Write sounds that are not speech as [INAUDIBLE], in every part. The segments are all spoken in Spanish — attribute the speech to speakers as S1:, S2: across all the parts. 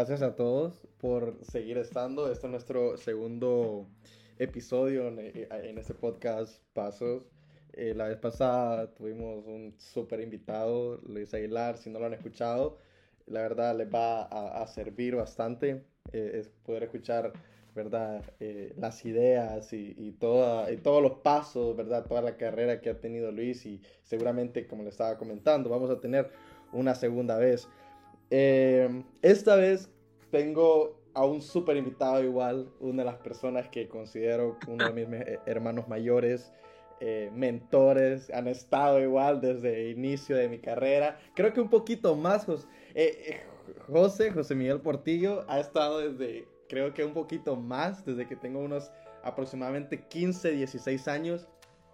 S1: gracias a todos por seguir estando. Este es nuestro segundo episodio en, en este podcast Pasos. Eh, la vez pasada tuvimos un súper invitado, Luis Aguilar. Si no lo han escuchado, la verdad les va a, a servir bastante. Eh, es poder escuchar, ¿verdad? Eh, las ideas y, y, toda, y todos los pasos, ¿verdad? Toda la carrera que ha tenido Luis y seguramente, como le estaba comentando, vamos a tener una segunda vez. Esta vez tengo a un súper invitado igual, una de las personas que considero uno de mis hermanos mayores. Eh, mentores, han estado igual desde el inicio de mi carrera. Creo que un poquito más, José, eh, José, José Miguel Portillo, ha estado desde, creo que un poquito más, desde que tengo unos aproximadamente 15, 16 años.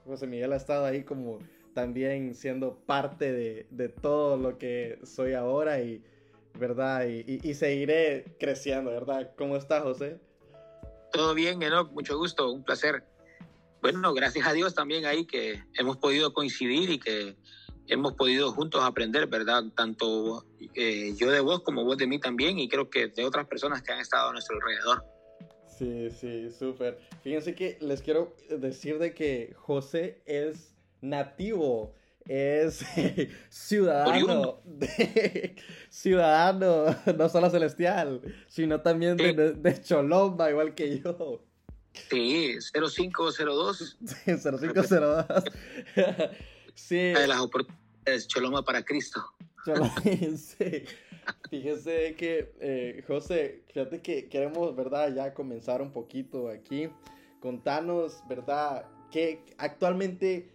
S1: José Miguel ha estado ahí como también siendo parte de, de todo lo que soy ahora y, ¿verdad? Y, y, y, seguiré creciendo, ¿verdad? ¿Cómo está, José?
S2: Todo bien, Enoch, mucho gusto, un placer bueno, gracias a Dios también ahí que hemos podido coincidir y que hemos podido juntos aprender, ¿verdad? Tanto eh, yo de vos como vos de mí también y creo que de otras personas que han estado a nuestro alrededor.
S1: Sí, sí, súper. Fíjense que les quiero decir de que José es nativo, es [LAUGHS] ciudadano, de, [LAUGHS] ciudadano, no solo celestial, sino también de, de Cholomba, igual que yo.
S2: Sí, 0502. [LAUGHS]
S1: Sí, 0502.
S2: sí. De las oportunidades, Choloma para Cristo.
S1: sí. Fíjese que, eh, José, fíjate que queremos, ¿verdad? Ya comenzar un poquito aquí. Contanos, ¿verdad? ¿Qué actualmente,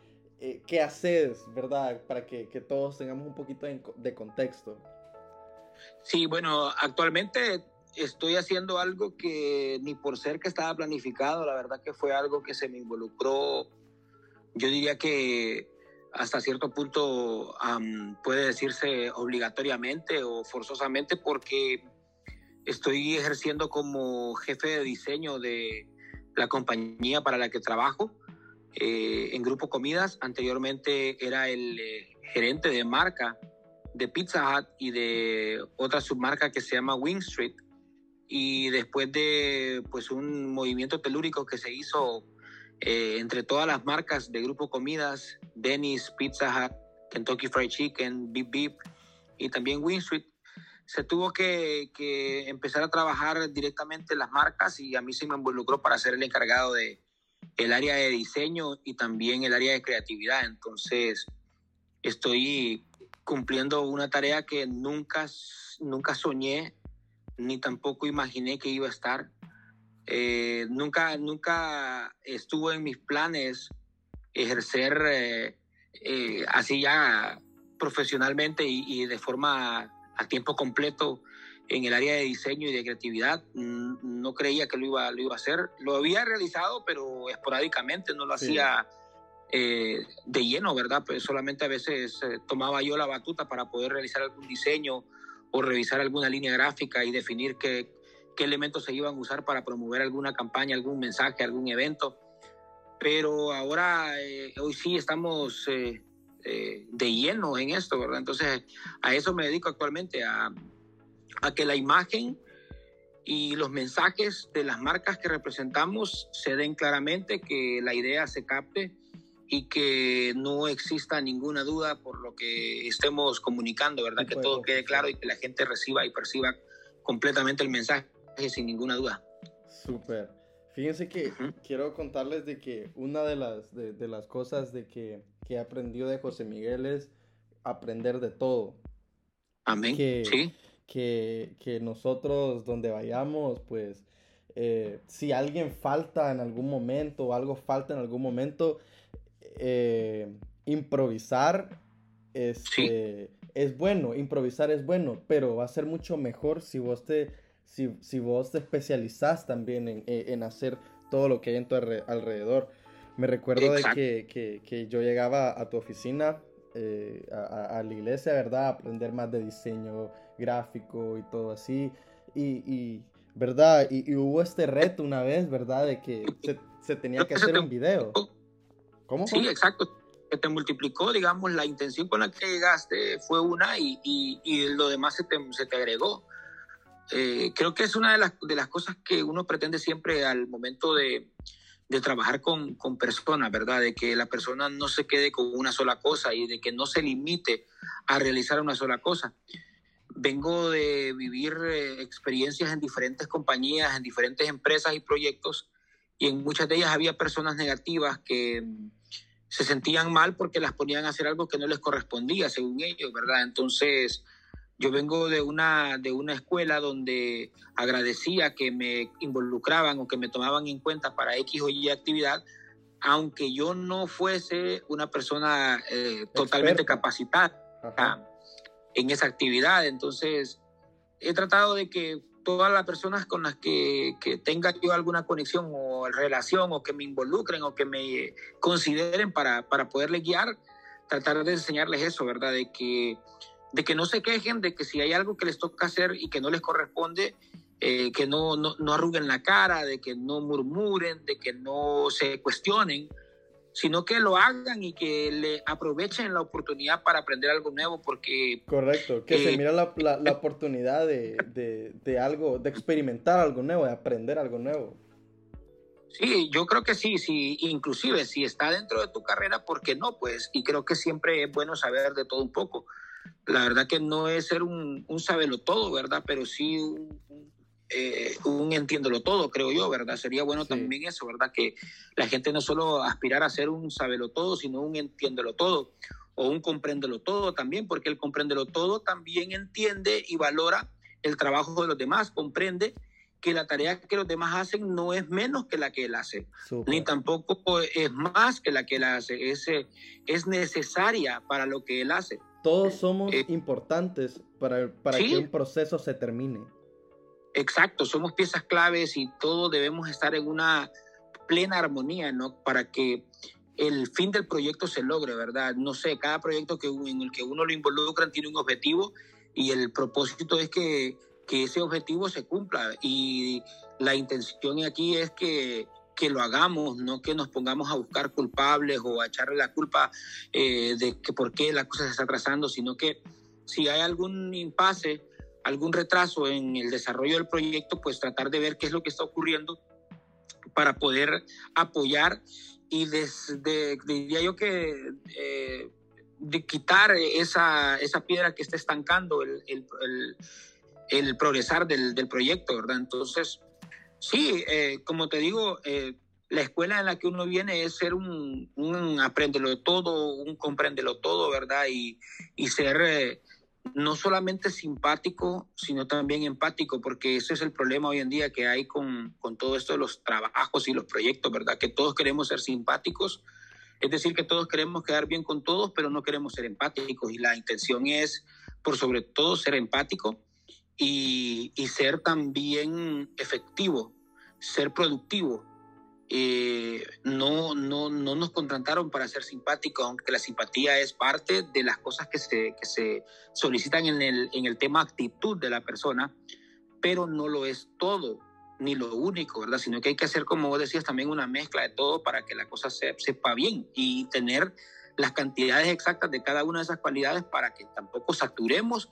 S1: eh, qué haces, ¿verdad? Para que, todos tengamos un poquito de, contexto.
S2: Sí, bueno, actualmente estoy haciendo algo que ni por ser que estaba planificado, la verdad que fue algo que se me involucró, yo diría que hasta cierto punto puede decirse obligatoriamente o forzosamente porque estoy ejerciendo como jefe de diseño de la compañía para la que trabajo eh, en Grupo Comidas. Anteriormente era el eh, gerente de marca de Pizza Hut y de otra submarca que se llama Wing Street y después de pues un movimiento telúrico que se hizo eh, entre todas las marcas de Grupo Comidas, Denny's, Pizza Hut, Kentucky Fried Chicken, Beep Beep y también Wing Street, se tuvo que, que, empezar a trabajar directamente las marcas y a mí se me involucró para ser el encargado de el área de diseño y también el área de creatividad. Entonces, estoy cumpliendo una tarea que nunca, nunca soñé ni tampoco imaginé que iba a estar. Eh, nunca, nunca estuvo en mis planes ejercer eh, eh, así ya profesionalmente y, de forma a tiempo completo en el área de diseño y de creatividad. No creía que lo iba, lo iba a hacer. Lo había realizado, pero esporádicamente, no lo hacía de lleno, ¿verdad? Pues solamente a veces tomaba yo la batuta para poder realizar algún diseño o revisar alguna línea gráfica y definir qué, qué elementos se iban a usar para promover alguna campaña, algún mensaje, algún evento. Pero ahora, eh, hoy sí estamos eh, eh, de lleno en esto, ¿verdad? Entonces, a eso me dedico actualmente, a, a que la imagen y los mensajes de las marcas que representamos se den claramente, que la idea se capte y que no exista ninguna duda por lo que estemos comunicando, ¿verdad? Que todo quede claro y que la gente reciba y perciba completamente el mensaje sin ninguna duda.
S1: Súper. Fíjense que quiero contarles de que una de las, de, de las cosas de que, que aprendió de José Miguel es aprender de todo.
S2: Amén.
S1: Que,
S2: sí.
S1: Que, que nosotros donde vayamos, pues, eh, si alguien falta en algún momento o algo falta en algún momento, eh, improvisar este, es bueno, improvisar es bueno, pero va a ser mucho mejor si vos te, si, si vos te especializás también en, en, hacer todo lo que hay en tu alrededor. Me recuerdo de que, que, que, yo llegaba a tu oficina, eh, a, a, la iglesia, ¿verdad? A aprender más de diseño gráfico y todo así. Y, y ¿verdad? Y, y, hubo este reto una vez, ¿verdad? De que se, se tenía que hacer un video.
S2: ¿Cómo? Sí, exacto. Que te multiplicó, digamos, la intención con la que llegaste fue una y, y, y lo demás se te, se te agregó. eh, creo que es una de las, de las cosas que uno pretende siempre al momento de, de trabajar con, con, personas, ¿verdad? De que la persona no se quede con una sola cosa y de que no se limite a realizar una sola cosa. Vengo de vivir eh, experiencias en diferentes compañías, en diferentes empresas y proyectos, y en muchas de ellas había personas negativas que se sentían mal porque las ponían a hacer algo que no les correspondía, según ellos, ¿verdad? Entonces, yo vengo de una, de una escuela donde agradecía que me involucraban o que me tomaban en cuenta para X o Y actividad, aunque yo no fuese una persona eh, totalmente capacitada en esa actividad. Entonces, he tratado de que todas las personas con las que, que, tenga yo alguna conexión o relación o que me involucren o que me consideren para, para poderles guiar, tratar de enseñarles eso, ¿verdad? De que, de que no se quejen, de que si hay algo que les toca hacer y que no les corresponde, eh, que no, no, no arruguen la cara, de que no murmuren, de que no se cuestionen, sino que lo hagan y que le aprovechen la oportunidad para aprender algo nuevo porque...
S1: Correcto, que se eh, mira la, la, la [LAUGHS] oportunidad de, de, de, algo, de experimentar algo nuevo, de aprender algo nuevo.
S2: Sí, yo creo que sí, sí, inclusive si está dentro de tu carrera, ¿por qué no? Pues, y creo que siempre es bueno saber de todo un poco. La verdad que no es ser un, un sabelo todo, ¿verdad? Pero sí un, eh, un entiéndolo todo, creo yo, ¿verdad? Sería bueno también eso, ¿verdad? Que la gente no solo aspirara a ser un sabelo todo, sino un entiéndelo todo o un compréndelo todo también, porque el compréndelo todo también entiende y valora el trabajo de los demás, comprende que la tarea que los demás hacen no es menos que la que él hace, ni tampoco es más que la que él hace, es, es necesaria para lo que él hace.
S1: Todos somos eh, importantes para, para que un proceso se termine.
S2: Exacto, somos piezas claves y todos debemos estar en una plena armonía, ¿no? Para que el fin del proyecto se logre, ¿verdad? No sé, cada proyecto que, en el que uno lo involucra tiene un objetivo y el propósito es que, que ese objetivo se cumpla y la intención aquí es que, que lo hagamos, no que nos pongamos a buscar culpables o a echarle la culpa eh, de que por qué la cosa se está trazando, sino que si hay algún impasse, algún retraso en el desarrollo del proyecto, pues tratar de ver qué es lo que está ocurriendo para poder apoyar y desde, diría yo que eh, de quitar esa, esa, piedra que está estancando el, el, el, progresar del, del, proyecto, ¿verdad? Entonces, sí, eh, como te digo, eh, la escuela en la que uno viene es ser un, un apréndelo todo, un compréndelo todo, ¿verdad? Y, y ser no solamente simpático, sino también empático, porque ese es el problema hoy en día que hay con, con, todo esto de los trabajos y los proyectos, ¿verdad? Que todos queremos ser simpáticos, es decir, que todos queremos quedar bien con todos, pero no queremos ser empáticos. Y la intención es, por sobre todo, ser empático y, y ser también efectivo, ser productivo, eh, no, no, no nos contrataron para ser simpáticos, aunque la simpatía es parte de las cosas que se, que se solicitan en el, en el tema actitud de la persona, pero no lo es todo, ni lo único, ¿verdad? Sino que hay que hacer, como vos decías, también una mezcla de todo para que la cosa se, sepa bien y tener las cantidades exactas de cada una de esas cualidades para que tampoco saturemos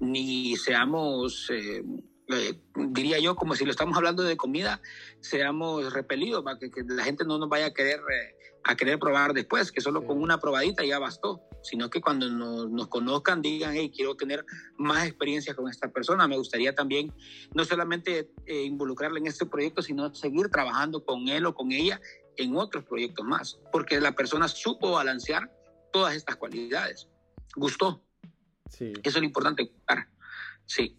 S2: ni seamos... Eh, eh, diría yo, como si lo estamos hablando de comida, seamos repelidos para que, la gente no nos vaya a querer, eh, a querer probar después, que solo con una probadita ya bastó, sino que cuando nos, nos, conozcan digan, hey, quiero tener más experiencia con esta persona, me gustaría también no solamente eh, involucrarle en este proyecto, sino seguir trabajando con él o con ella en otros proyectos más, porque la persona supo balancear todas estas cualidades, gustó. Sí. Eso es lo importante, sí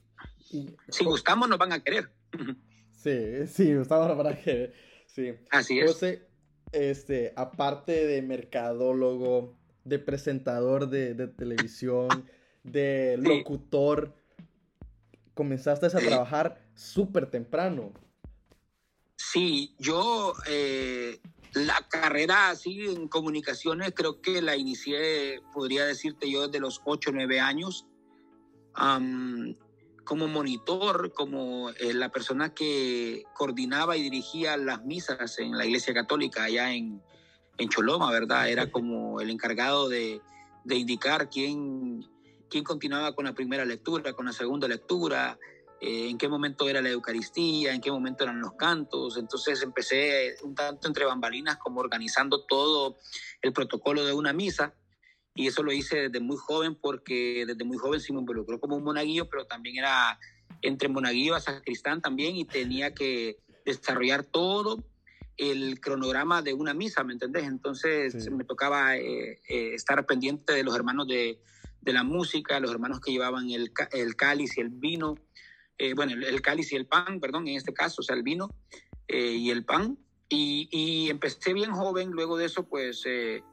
S2: si gustamos, nos van a querer. [LAUGHS]
S1: Sí, sí, gustamos, nos van a querer. Sí.
S2: Así es.
S1: José, este, aparte de mercadólogo, de presentador de, de televisión, de locutor, comenzaste a trabajar súper temprano.
S2: Sí, yo eh, la carrera así en comunicaciones creo que la inicié, podría decirte yo, desde los 8 o 9 años como monitor, como eh, la persona que coordinaba y dirigía las misas en la Iglesia Católica allá en, en Choloma, ¿verdad? Era como el encargado de, de indicar quién, quién continuaba con la primera lectura, con la segunda lectura, eh, en qué momento era la Eucaristía, en qué momento eran los cantos. Entonces empecé un tanto entre bambalinas como organizando todo el protocolo de una misa. Y eso lo hice desde muy joven porque desde muy joven sí me involucró como un monaguillo, pero también era entre monaguillo a sacristán también y tenía que desarrollar todo el cronograma de una misa, ¿me entendés? Entonces me tocaba eh, eh, estar pendiente de los hermanos de, de, la música, los hermanos que llevaban el, el cáliz y el vino, eh, bueno, el, cáliz y el pan, perdón, en este caso, o sea, el vino eh, y el pan. Y, y, empecé bien joven, luego de eso, pues eh,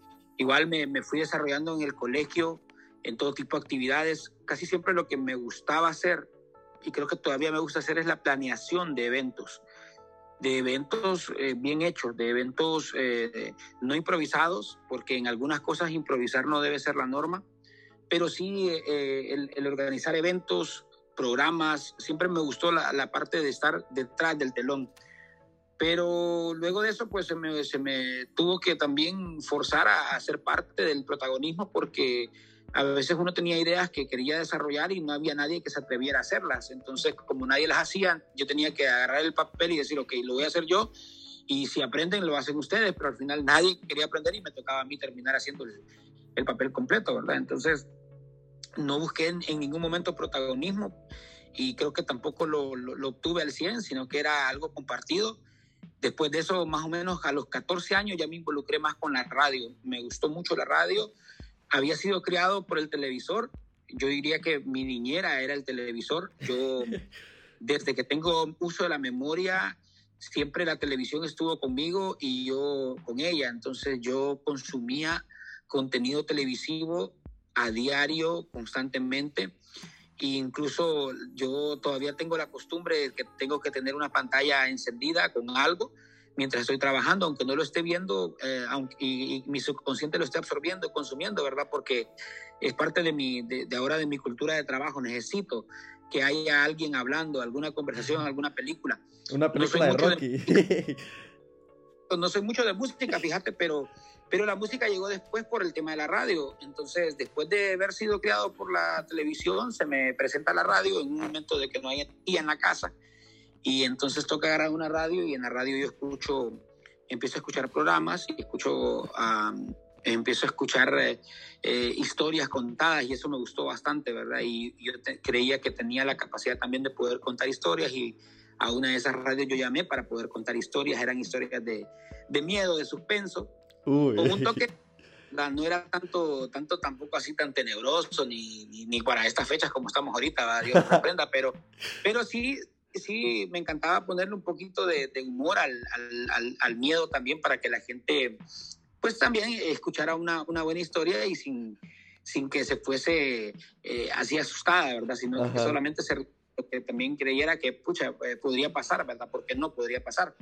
S2: igual me, me, fui desarrollando en el colegio, en todo tipo de actividades. Casi siempre lo que me gustaba hacer, y creo que todavía me gusta hacer, es la planeación de eventos de eventos bien hechos, de eventos no improvisados, porque en algunas cosas improvisar no debe ser la norma, pero sí el, el, organizar eventos programas, siempre me gustó la, la, parte de estar detrás del telón. Pero luego de eso, pues se me, se me tuvo que también forzar a, a, ser parte del protagonismo porque a veces uno tenía ideas que quería desarrollar y no había nadie que se atreviera a hacerlas. Entonces, como nadie las hacía, yo tenía que agarrar el papel y decir, ok, lo voy a hacer yo y si aprenden, lo hacen ustedes, pero al final nadie quería aprender y me tocaba a mí terminar haciendo el, el papel completo, ¿verdad? Entonces, no busqué en, en, ningún momento protagonismo y creo que tampoco lo, lo, lo, obtuve al 100, sino que era algo compartido. Después de eso, más o menos a los 14 años ya me involucré más con la radio. Me gustó mucho la radio. Había sido criado por el televisor. Yo diría que mi niñera era el televisor. Yo, [LAUGHS] desde que tengo uso de la memoria, siempre la televisión estuvo conmigo y yo con ella. Entonces yo consumía contenido televisivo a diario, constantemente. Incluso yo todavía tengo la costumbre de que tengo que tener una pantalla encendida con algo mientras estoy trabajando, aunque no lo esté viendo eh, aunque, y, y, mi subconsciente lo esté absorbiendo y consumiendo, ¿verdad? Porque es parte de, mi, de, de ahora de mi cultura de trabajo. Necesito que haya alguien hablando, alguna conversación, alguna película.
S1: Una película no de Rocky. De, [LAUGHS]
S2: no soy mucho de música, fíjate, pero pero la música llegó después por el tema de la radio. Entonces, después de haber sido creado por la televisión, se me presenta la radio en un momento de que no hay en la casa. Y entonces toca agarrar una radio y en la radio yo escucho, empiezo a escuchar programas y escucho, um, empiezo a escuchar eh, eh, historias contadas y eso me gustó bastante, ¿verdad? Y yo te, creía que tenía la capacidad también de poder contar historias y a una de esas radios yo llamé para poder contar historias, eran historias de, de miedo, de suspenso
S1: Uy.
S2: con un toque [LAUGHS] no era tanto, tanto tampoco así tan tenebroso ni, ni, ni para estas fechas como estamos ahorita. Dios sorprenda, [LAUGHS] pero, pero sí, sí me encantaba ponerle un poquito de, de humor al, al, al, miedo también para que la gente pues también escuchara una, una buena historia y sin, sin que se fuese eh, así asustada, ¿verdad? Sino Ajá. que solamente se, que también creyera que, pucha, eh, podría pasar, ¿verdad? Porque no podría pasar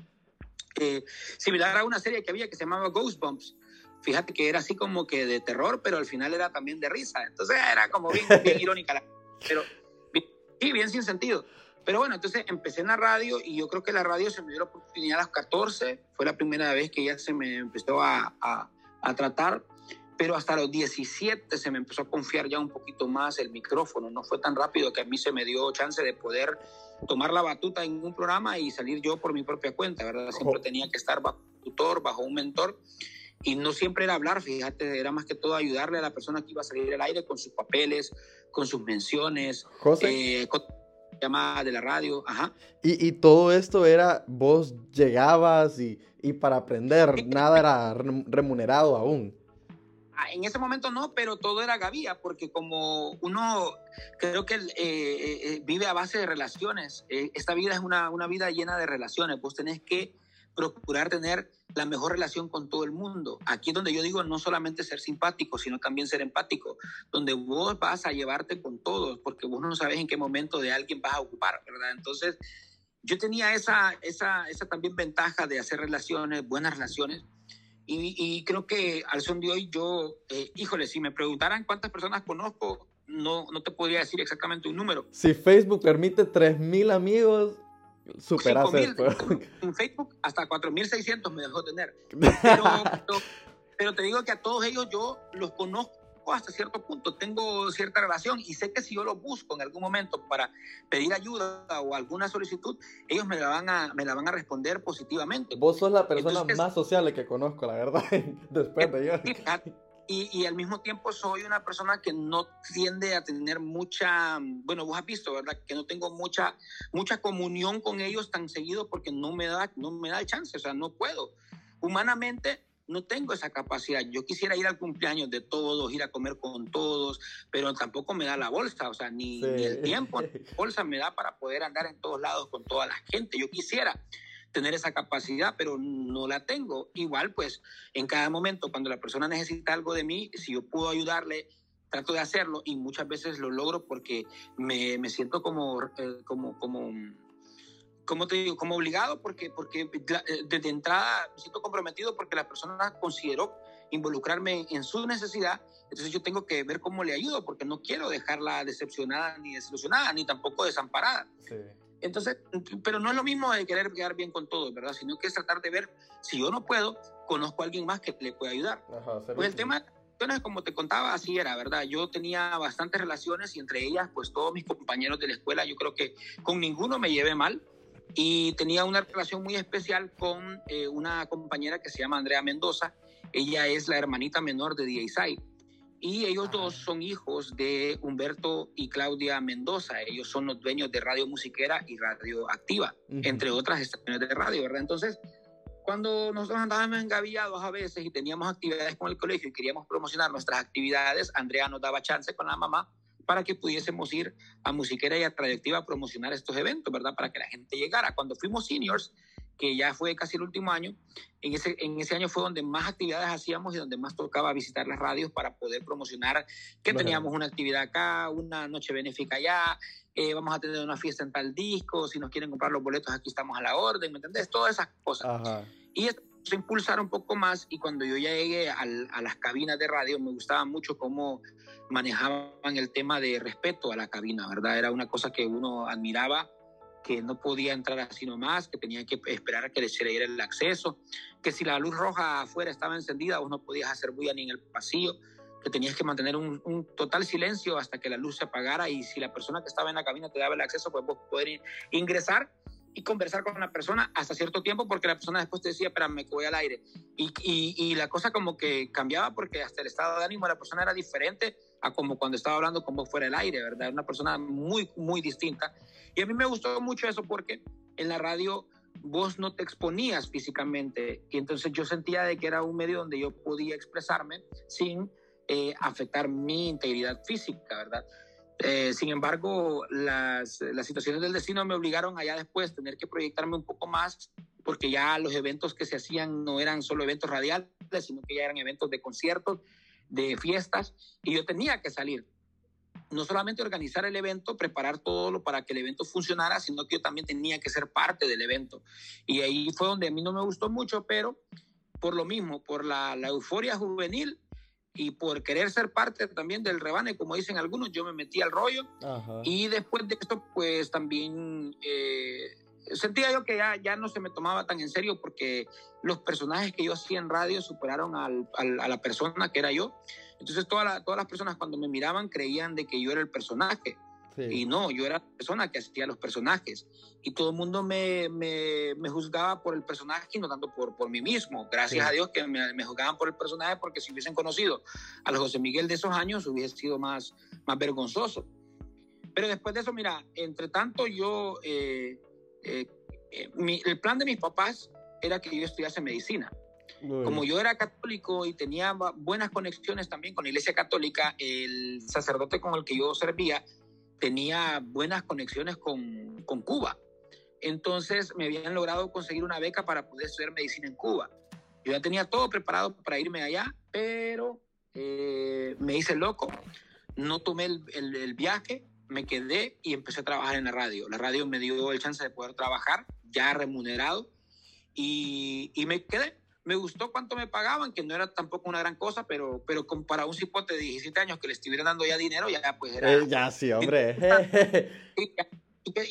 S2: eh, similar a una serie que había que se llamaba Ghostbumps. Fíjate que era así como que de terror, pero al final era también de risa. Entonces era como bien, bien [LAUGHS] irónica. Pero sí, bien sin sentido. Pero bueno, entonces empecé en la radio y yo creo que la radio se me dio la oportunidad a los 14. Fue la primera vez que ya se me empezó a, a, a tratar pero hasta los 17 se me empezó a confiar ya un poquito más el micrófono. No fue tan rápido que a mí se me dio chance de poder tomar la batuta en un programa y salir yo por mi propia cuenta, ¿verdad? Siempre tenía que estar bajo un tutor, bajo un mentor. Y no siempre era hablar, fíjate, era más que todo ayudarle a la persona que iba a salir al aire con sus papeles, con sus menciones,
S1: José.
S2: Eh, con llamadas de la radio, ajá.
S1: Y, y todo esto era, vos llegabas y, y para aprender, nada era remunerado aún
S2: en ese momento no, pero todo era gavía, porque como uno creo que eh, eh, vive a base de relaciones, eh, esta vida es una, una, vida llena de relaciones, vos tenés que procurar tener la mejor relación con todo el mundo. Aquí es donde yo digo no solamente ser simpático, sino también ser empático, donde vos vas a llevarte con todos, porque vos no sabes en qué momento de alguien vas a ocupar, ¿verdad? Entonces, yo tenía esa, esa, esa también ventaja de hacer relaciones, buenas relaciones, y, y, creo que al son de hoy yo, eh, híjole, si me preguntaran cuántas personas conozco, no, no te podría decir exactamente un número.
S1: Si Facebook permite 3.000 amigos, superas.
S2: En Facebook hasta 4.600 me dejó tener. [LAUGHS] Pero, pero, pero, te digo que a todos ellos yo los conozco conozco hasta cierto punto, tengo cierta relación y sé que si yo lo busco en algún momento para pedir ayuda o alguna solicitud, ellos me la van a, me la van a responder positivamente.
S1: Vos sos la persona más sociable que conozco, la verdad, [LAUGHS] después de yo.
S2: Y, y, al mismo tiempo soy una persona que no tiende a tener mucha, bueno, vos has visto, ¿verdad? Que no tengo mucha, mucha comunión con ellos tan seguido porque no me da, no me da el chance, o sea, no puedo. Humanamente no tengo esa capacidad. Yo quisiera ir al cumpleaños de todos, ir a comer con todos, pero tampoco me da la bolsa, o sea, ni, ni el tiempo, ni la [LAUGHS] bolsa me da para poder andar en todos lados con toda la gente. Yo quisiera tener esa capacidad, pero no la tengo. Igual, pues, en cada momento, cuando la persona necesita algo de mí, si yo puedo ayudarle, trato de hacerlo y muchas veces lo logro porque me, me siento como, eh, como, como como te digo, como obligado porque, porque eh, desde entrada me siento comprometido porque la persona consideró involucrarme en su necesidad, entonces yo tengo que ver cómo le ayudo porque no quiero dejarla decepcionada ni desilusionada ni tampoco desamparada. Sí. Entonces, pero no es lo mismo de querer quedar bien con todo, ¿verdad? Sino que es tratar de ver si yo no puedo, conozco a alguien más que le pueda ayudar. Ajá, pues el tema como te contaba, así era, ¿verdad? Yo tenía bastantes relaciones y entre ellas, pues todos mis compañeros de la escuela, yo creo que con ninguno me llevé mal y tenía una relación muy especial con eh, una compañera que se llama Andrea Mendoza. Ella es la hermanita menor de D.A. Y ellos dos ah. son hijos de Humberto y Claudia Mendoza. Ellos son los dueños de Radio Musiquera y Radio Activa, entre otras estaciones de radio, ¿verdad? Entonces, cuando nosotros andábamos engavillados a veces y teníamos actividades con el colegio y queríamos promocionar nuestras actividades, Andrea nos daba chance con la mamá para que pudiésemos ir a Musiquera y a Trayectiva a promocionar estos eventos, ¿verdad? Para que la gente llegara. Cuando fuimos seniors, que ya fue casi el último año, en ese, en ese año fue donde más actividades hacíamos y donde más tocaba visitar las radios para poder promocionar que teníamos una actividad acá, una noche benéfica allá, eh, vamos a tener una fiesta en tal disco, si nos quieren comprar los boletos aquí estamos a la orden, ¿me entendés? Todas esas cosas. Ajá. Y se impulsar un poco más y cuando yo ya llegué al, a las cabinas de radio me gustaba mucho cómo manejaban el tema de respeto a la cabina, ¿verdad? Era una cosa que uno admiraba, que no podía entrar así nomás, que tenía que esperar a que le diera el acceso, que si la luz roja afuera estaba encendida vos no podías hacer bulla ni en el pasillo, que tenías que mantener un, un, total silencio hasta que la luz se apagara y si la persona que estaba en la cabina te daba el acceso, pues vos poder ingresar y conversar con la persona hasta cierto tiempo porque la persona después te decía, espérame, que voy al aire. Y, y, la cosa como que cambiaba porque hasta el estado de ánimo de la persona era diferente a como cuando estaba hablando con vos fuera del aire, ¿verdad? Una persona muy, muy distinta. Y a mí me gustó mucho eso porque en la radio vos no te exponías físicamente y entonces yo sentía de que era un medio donde yo podía expresarme sin eh, afectar mi integridad física, ¿verdad? Eh, sin embargo, las, las, situaciones del destino me obligaron allá después tener que proyectarme un poco más, porque ya los eventos que se hacían no eran solo eventos radiales, sino que ya eran eventos de conciertos, de fiestas, y yo tenía que salir. No solamente organizar el evento, preparar todo lo para que el evento funcionara, sino que yo también tenía que ser parte del evento. Y ahí fue donde a mí no me gustó mucho, pero por lo mismo, por la, la euforia juvenil, y por querer ser parte también del rebane, como dicen algunos, yo me metí al rollo. Y después de esto, pues también eh, sentía yo que ya, ya no se me tomaba tan en serio porque los personajes que yo hacía en radio superaron al, al, a la persona que era yo. Entonces todas las personas cuando me miraban creían de que yo era el personaje. Y no, yo era la persona que hacía los personajes. Y todo el mundo me, me, me, juzgaba por el personaje y no tanto por, por mí mismo. Gracias a Dios que me, me, juzgaban por el personaje porque si hubiesen conocido a los José Miguel de esos años hubiese sido más, más vergonzoso. Pero después de eso, mira, entre tanto yo, eh, eh, eh, mi, el plan de mis papás era que yo estudiase medicina. Como yo era católico y tenía buenas conexiones también con la Iglesia Católica, el sacerdote con el que yo servía tenía buenas conexiones con, con Cuba. Entonces me habían logrado conseguir una beca para poder estudiar medicina en Cuba. Yo ya tenía todo preparado para irme allá, pero eh, me hice loco, no tomé el, el, el, viaje, me quedé y empecé a trabajar en la radio. La radio me dio el chance de poder trabajar ya remunerado y, y me quedé me gustó cuánto me pagaban, que no era tampoco una gran cosa, pero, pero para un cipote de 17 años que le estuvieran dando ya dinero, ya pues era...
S1: Eh, ya, sí, hombre. [LAUGHS]
S2: y,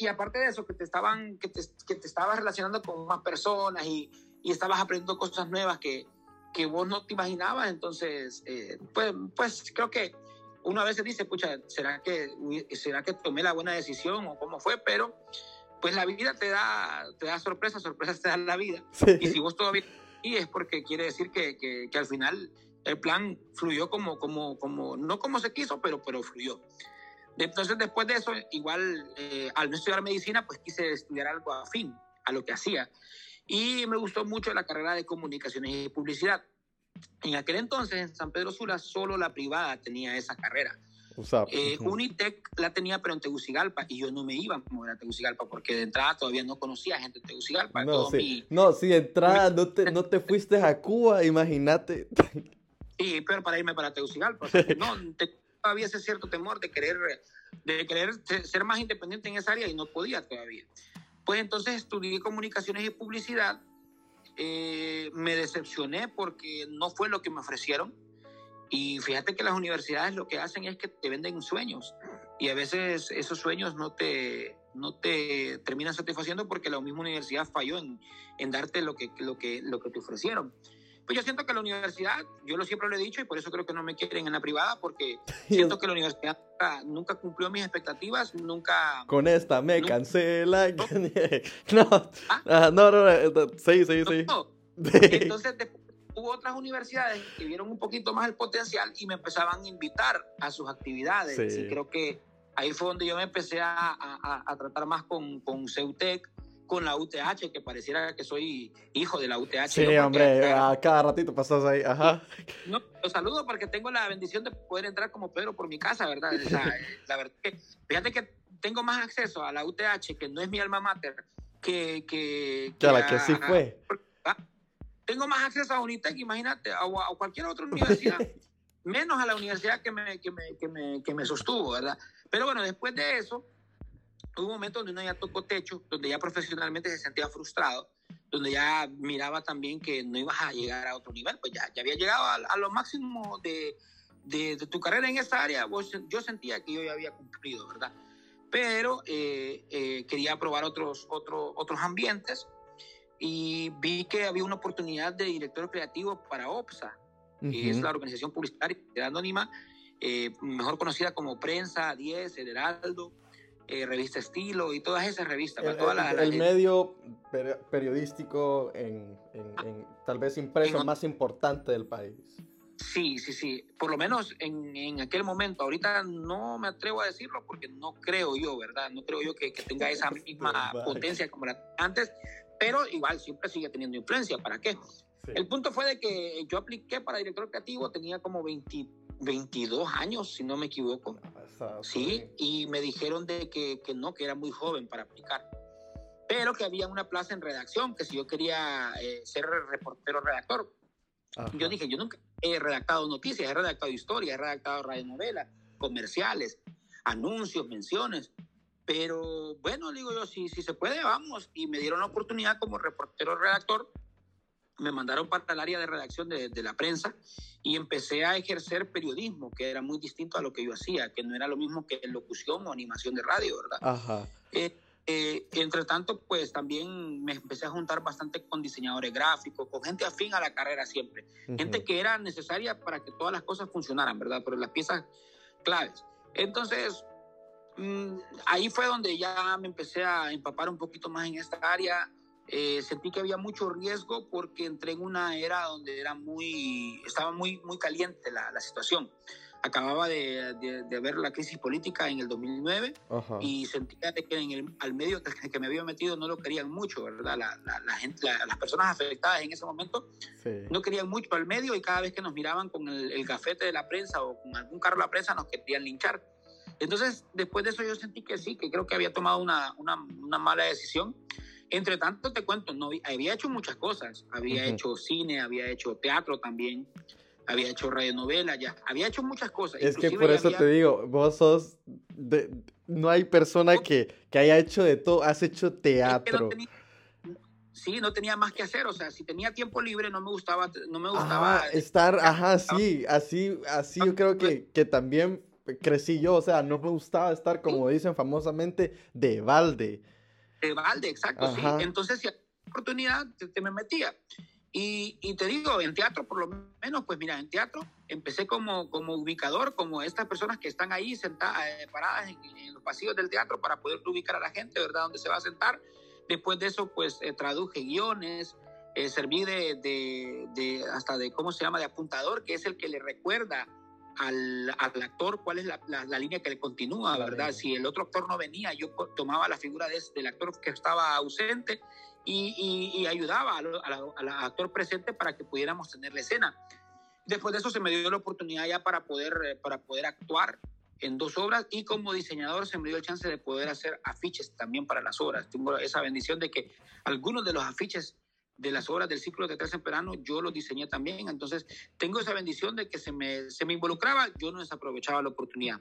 S2: y, aparte de eso, que te, estaban, que te, que te estabas relacionando con más personas y, y estabas aprendiendo cosas nuevas que, que vos no te imaginabas. Entonces, eh, pues, pues creo que uno a veces dice, pucha, ¿será que, ¿será que tomé la buena decisión o cómo fue? Pero pues la vida te da, te da sorpresas, sorpresas te dan la vida. Y si vos todavía y es porque quiere decir que, que, al final el plan fluyó como, como, como, no como se quiso, pero, pero fluyó. Entonces, después de eso, igual, eh, al no estudiar medicina, pues quise estudiar algo afín a lo que hacía. Y me gustó mucho la carrera de comunicaciones y publicidad. En aquel entonces, en San Pedro Sula, solo la privada tenía esa carrera. Eh, Unitec la tenía, pero en Tegucigalpa, y yo no me iba a mover a Tegucigalpa porque de entrada todavía no conocía gente de Tegucigalpa.
S1: No, sí. no, sí, de entrada no te, no te fuiste a Cuba, imagínate. [LAUGHS]
S2: Sí, pero para irme para Tegucigalpa. no, todavía ese cierto temor de querer, de querer ser más independiente en esa área y no podía todavía. Pues entonces estudié comunicaciones y publicidad. Eh, me decepcioné porque no fue lo que me ofrecieron y fíjate que las universidades lo que hacen es que te venden sueños y a veces esos sueños no te, no te terminan satisfaciendo porque la misma universidad falló en, en darte lo que, lo, que, lo que te ofrecieron. Pues yo siento que la universidad, yo lo siempre lo he dicho y por eso creo que no me quieren en la privada, porque [LAUGHS] siento que la universidad nunca, cumplió mis expectativas, nunca...
S1: Con esta me cancela. [LAUGHS] [LAUGHS] no, ¿Ah? Ah, no, no, no, sí, sí, sí.
S2: Entonces, hubo otras universidades que vieron un poquito más el potencial y me empezaban a invitar a sus actividades. Y creo que ahí fue donde yo me empecé a, a, tratar más con, con Ceutec, con la UTH, que pareciera que soy hijo de la UTH.
S1: Sí, hombre, a cada ratito pasas ahí, ajá.
S2: No, los saludo porque tengo la bendición de poder entrar como Pedro por mi casa, ¿verdad? la verdad que, fíjate que tengo más acceso a la UTH, que no es mi alma mater, que... Que,
S1: que, a la que sí fue
S2: tengo más acceso a Unitec, imagínate, a, cualquier otra [LAUGHS] universidad, menos a la universidad que me, que, me, que, me, que me sostuvo, ¿verdad? Pero bueno, después de eso, hubo un momento donde uno ya tocó techo, donde ya profesionalmente se sentía frustrado, donde ya miraba también que no ibas a llegar a otro nivel, pues ya, ya había llegado a, lo máximo de, de, tu carrera en esa área, yo sentía que yo ya había cumplido, ¿verdad? Pero eh, eh, quería probar otros, otros otros ambientes y vi que había una oportunidad de director creativo para OPSA, que es la organización publicitaria anónima, eh, mejor conocida como Prensa, 10, El Heraldo, eh, Revista Estilo y todas esas revistas.
S1: El, el, medio periodístico en, en, tal vez impreso más importante del país.
S2: Sí, sí, sí. Por lo menos en, en, aquel momento. Ahorita no me atrevo a decirlo porque no creo yo, ¿verdad? No creo yo que, que tenga [LAUGHS] esa misma potencia como la antes pero igual siempre sigue teniendo influencia. ¿Para qué? El punto fue de que yo apliqué para director creativo, tenía como 22 años, si no me equivoco. Ah, sí, y me dijeron de que, que, no, que era muy joven para aplicar. Pero que había una plaza en redacción, que si yo quería eh, ser reportero redactor. Yo dije, yo nunca he redactado noticias, he redactado historias, he redactado radionovelas, comerciales, anuncios, menciones. Pero bueno, digo yo, si, si se puede, vamos. Y me dieron la oportunidad como reportero redactor. Me mandaron para el área de redacción de, de, la prensa y empecé a ejercer periodismo, que era muy distinto a lo que yo hacía, que no era lo mismo que locución o animación de radio, ¿verdad?
S1: Ajá.
S2: Eh, eh, entre tanto, pues también me empecé a juntar bastante con diseñadores gráficos, con gente afín a la carrera siempre, gente que era necesaria para que todas las cosas funcionaran, ¿verdad? Pero las piezas claves. Entonces, Mm, ahí fue donde ya me empecé a empapar un poquito más en esta área. Eh, sentí que había mucho riesgo porque entré en una era donde era muy, estaba muy, muy caliente la, la situación. Acababa de, de, ver la crisis política en el 2009 y sentía que en el, al medio que, que, me había metido no lo querían mucho, ¿verdad? La, la, gente, las personas afectadas en ese momento no querían mucho al medio y cada vez que nos miraban con el, el gafete de la prensa o con algún carro de la prensa nos querían linchar. Entonces, después de eso yo sentí que sí, que creo que había tomado una, una, una mala decisión. Entre tanto, te cuento, no, había hecho muchas cosas. Había hecho cine, había hecho teatro también, había hecho radionovela, ya. Había hecho muchas cosas.
S1: Es que por eso te digo, vos sos... De, no hay persona que, que, haya hecho de todo. Has hecho teatro.
S2: sí, no tenía más que hacer. O sea, si tenía tiempo libre, no me gustaba... No me gustaba
S1: estar, ajá, sí. Así, así yo [LAUGHS] creo que, que también crecí yo, o sea, no me gustaba estar, como dicen famosamente, de balde.
S2: De balde, exacto, sí. Entonces, si había oportunidad, te, me metía. Y, y, te digo, en teatro por lo menos, pues mira, en teatro empecé como, como ubicador, como estas personas que están ahí sentadas, eh, paradas en, en, los pasillos del teatro para poder ubicar a la gente, ¿verdad? Donde se va a sentar. Después de eso, pues eh, traduje guiones, eh, serví de, de, de, hasta de, ¿cómo se llama?, de apuntador, que es el que le recuerda al, al actor cuál es la, la, la, línea que le continúa, ¿verdad? Si el otro actor no venía, yo tomaba la figura de, del actor que estaba ausente y, y, y ayudaba al, al, al, actor presente para que pudiéramos tener la escena. Después de eso se me dio la oportunidad ya para poder, eh, para poder actuar en dos obras y como diseñador se me dio el chance de poder hacer afiches también para las obras. Tengo esa bendición de que algunos de los afiches de las obras del ciclo de Tres en yo lo diseñé también. Entonces, tengo esa bendición de que se me, se me involucraba, yo no desaprovechaba la oportunidad.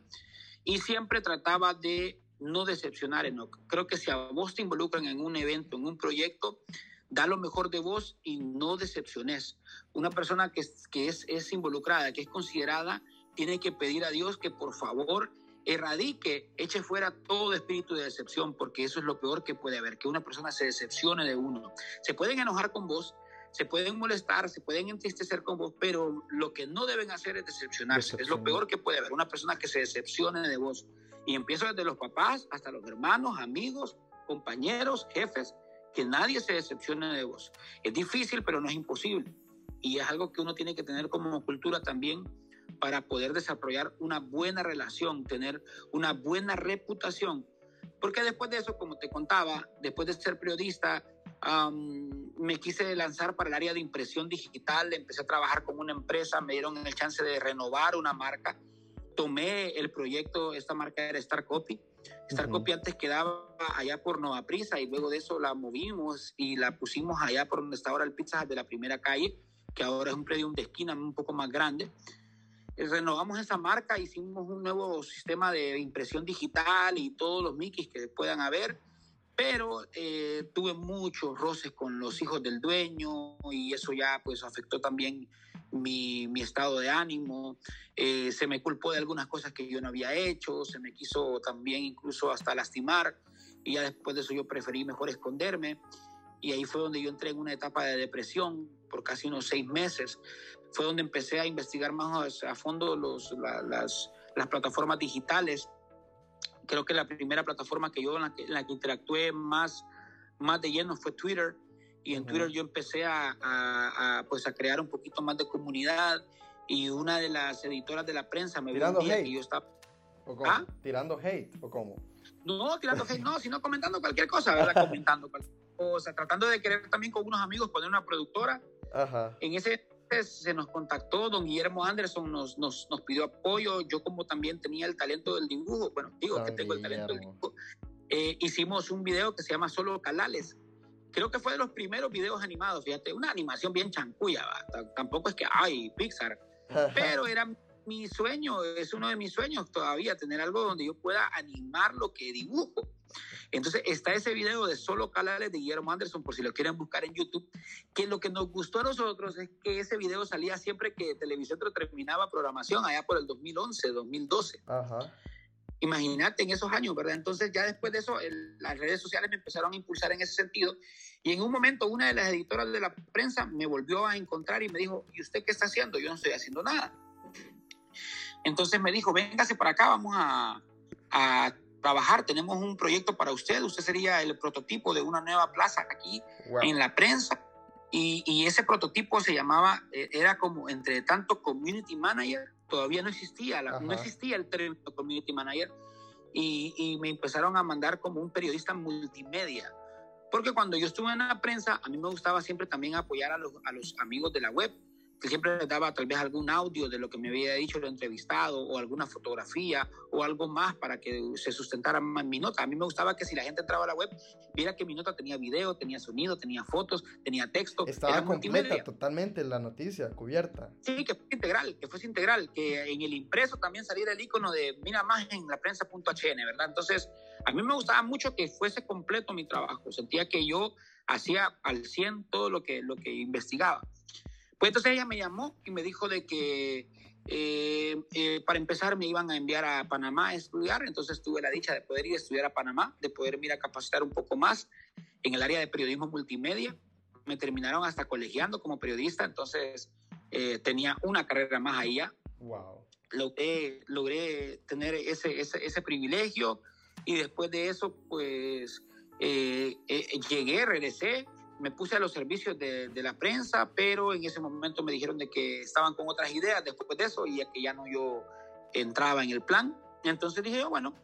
S2: Y siempre trataba de no decepcionar, Enoch. Creo que si a vos te involucran en un evento, en un proyecto, da lo mejor de vos y no decepciones. Una persona que, que es, es involucrada, que es considerada, tiene que pedir a Dios que por favor erradique, eche fuera todo espíritu de decepción, porque eso es lo peor que puede haber, que una persona se decepcione de uno. Se pueden enojar con vos, se pueden molestar, se pueden entristecer con vos, pero lo que no deben hacer es decepcionarse. Es lo peor que puede haber, una persona que se decepcione de vos. Y empiezo desde los papás hasta los hermanos, amigos, compañeros, jefes, que nadie se decepcione de vos. Es difícil, pero no es imposible. Y es algo que uno tiene que tener como cultura también para poder desarrollar una buena relación, tener una buena reputación. Porque después de eso, como te contaba, después de ser periodista, um, me quise lanzar para el área de impresión digital, empecé a trabajar con una empresa, me dieron el chance de renovar una marca, tomé el proyecto, esta marca era Star Copy. Star uh -huh. Copy antes quedaba allá por Nova Prisa y luego de eso la movimos y la pusimos allá por donde está ahora el Pizza de la primera calle, que ahora es un predio de esquina un poco más grande renovamos esa marca, hicimos un nuevo sistema de impresión digital y todos los Mickeys que puedan haber, pero eh, tuve muchos roces con los hijos del dueño y eso ya pues afectó también mi, mi estado de ánimo, eh, se me culpó de algunas cosas que yo no había hecho, se me quiso también incluso hasta lastimar y ya después de eso yo preferí mejor esconderme y ahí fue donde yo entré en una etapa de depresión por casi unos seis meses. Fue donde empecé a investigar más a fondo los, la, las, las, plataformas digitales. Creo que la primera plataforma que yo en la que, en la que interactué más, más de lleno fue Twitter. Y en uh -huh. Twitter yo empecé a, a, a, pues a crear un poquito más de comunidad. Y una de las editoras de la prensa me
S1: Tirando
S2: vio que yo estaba...
S1: ¿O? ¿Ah? ¿Tirando hate o cómo?
S2: No, tirando hate, no, sino comentando cualquier cosa, [LAUGHS] ¿verdad? comentando cualquier cosa, tratando de querer también con unos amigos poner una productora.
S1: Ajá.
S2: En ese se nos contactó, don Guillermo Anderson nos, nos, nos, pidió apoyo, yo como también tenía el talento del dibujo, bueno, digo don que tengo Guillermo. el talento del dibujo, eh, hicimos un video que se llama Solo Calales, creo que fue de los primeros videos animados, fíjate, una animación bien chancuya, ¿va? tampoco es que, ay, Pixar, pero era mi sueño, es uno de mis sueños todavía, tener algo donde yo pueda animar lo que dibujo. Entonces está ese video de Solo Calales de Guillermo Anderson, por si lo quieren buscar en YouTube, que lo que nos gustó a nosotros es que ese video salía siempre que Televisión terminaba programación, allá por el 2011, 2012.
S1: Ajá.
S2: Imagínate en esos años, ¿verdad? Entonces ya después de eso, el, las redes sociales me empezaron a impulsar en ese sentido. Y en un momento una de las editoras de la prensa me volvió a encontrar y me dijo, ¿y usted qué está haciendo? Yo no estoy haciendo nada. Entonces me dijo, véngase para acá, vamos a, a trabajar, tenemos un proyecto para usted, usted sería el prototipo de una nueva plaza aquí wow. en la prensa. Y, y, ese prototipo se llamaba, eh, era como entre tanto community manager, todavía no existía, la, no existía el término community manager, y, y, me empezaron a mandar como un periodista multimedia. Porque cuando yo estuve en la prensa, a mí me gustaba siempre también apoyar a los, a los amigos de la web que siempre les daba tal vez algún audio de lo que me había dicho el entrevistado o alguna fotografía o algo más para que se sustentara más mi nota. A mí me gustaba que si la gente entraba a la web, viera que mi nota tenía video, tenía sonido, tenía fotos, tenía texto.
S1: Estaba completa totalmente la noticia, cubierta.
S2: Sí, que fue integral, que fuese integral, que en el impreso también saliera el icono de mira más en la prensa.hn, ¿verdad? Entonces, a mí me gustaba mucho que fuese completo mi trabajo. Sentía que yo hacía al 100 todo lo que, lo que investigaba. Pues entonces ella me llamó y me dijo de que eh, eh, para empezar me iban a enviar a Panamá a estudiar, entonces tuve la dicha de poder ir a estudiar a Panamá, de poder ir a capacitar un poco más en el área de periodismo multimedia. me terminaron hasta colegiando como periodista, entonces eh, tenía una carrera más allá.
S1: Wow.
S2: Logré, logré tener ese, ese, ese privilegio y después de eso, pues eh, eh, llegué, regresé, me puse a los servicios de, de, la prensa, pero en ese momento me dijeron de que estaban con otras ideas después de eso y que ya no yo entraba en el plan. Entonces dije, bueno,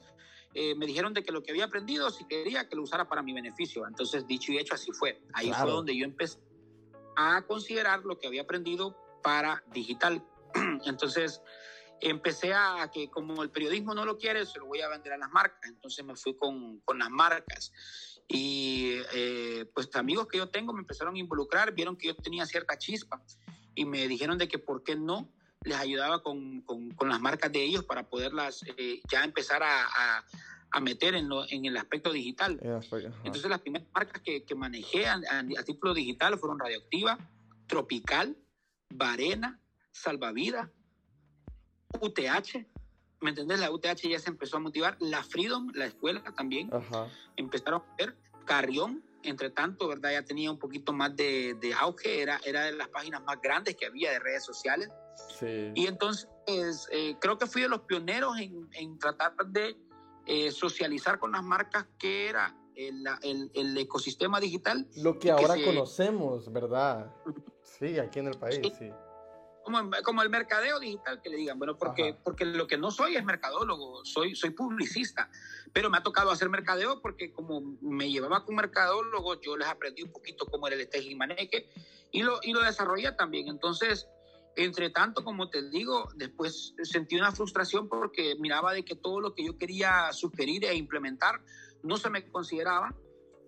S2: eh, me dijeron de que lo que había aprendido, si quería, que lo usara para mi beneficio. Entonces, dicho y hecho, así fue. Ahí claro. fue donde yo empecé a considerar lo que había aprendido para digital. [CLEARS THROAT] Entonces, empecé a que como el periodismo no lo quiere, se lo voy a vender a las marcas. Entonces me fui con, con las marcas. Y eh, pues amigos que yo tengo me empezaron a involucrar, vieron que yo tenía cierta chispa y me dijeron de que por qué no les ayudaba con, con, con las marcas de ellos para poderlas eh, ya empezar a, a, a meter en, lo, en, el aspecto digital. Yeah, Entonces las primeras marcas que, que manejé a, a, título digital fueron Radioactiva, Tropical, Varena, Salvavidas, UTH, ¿me entendés? La UTH ya se empezó a motivar, la Freedom, la escuela también,
S1: Ajá.
S2: empezaron a ver, Carrión, entre tanto, ¿verdad? Ya tenía un poquito más de, de, auge, era, era de las páginas más grandes que había de redes sociales.
S1: Sí.
S2: Y entonces, eh, creo que fui de los pioneros en, en tratar de eh, socializar con las marcas que era el, el, el ecosistema digital.
S1: Lo que ahora que se... conocemos, ¿verdad? Sí, aquí en el país, sí. sí
S2: como, como el mercadeo digital que le digan, bueno, porque, porque lo que no soy es mercadólogo, soy, soy publicista, pero me ha tocado hacer mercadeo porque como me llevaba con mercadólogo, yo les aprendí un poquito cómo era el y maneque y lo, y lo desarrollé también. Entonces, entre tanto, como te digo, después sentí una frustración porque miraba de que todo lo que yo quería sugerir e implementar no se me consideraba.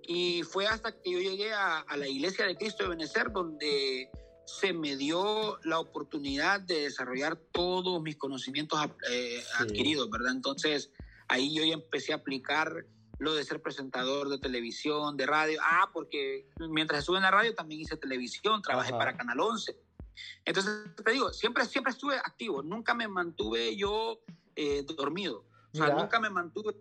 S2: Y fue hasta que yo llegué a, a la Iglesia de Cristo de Benecer, donde se me dio la oportunidad de desarrollar todos mis conocimientos eh, sí. adquiridos, ¿verdad? Entonces, ahí yo ya empecé a aplicar lo de ser presentador de televisión, de radio. Ah, porque mientras estuve en la radio también hice televisión, trabajé Ajá. para Canal 11. Entonces, te digo, siempre, siempre estuve activo, nunca me mantuve yo eh, dormido. O sea, Mira. nunca me mantuve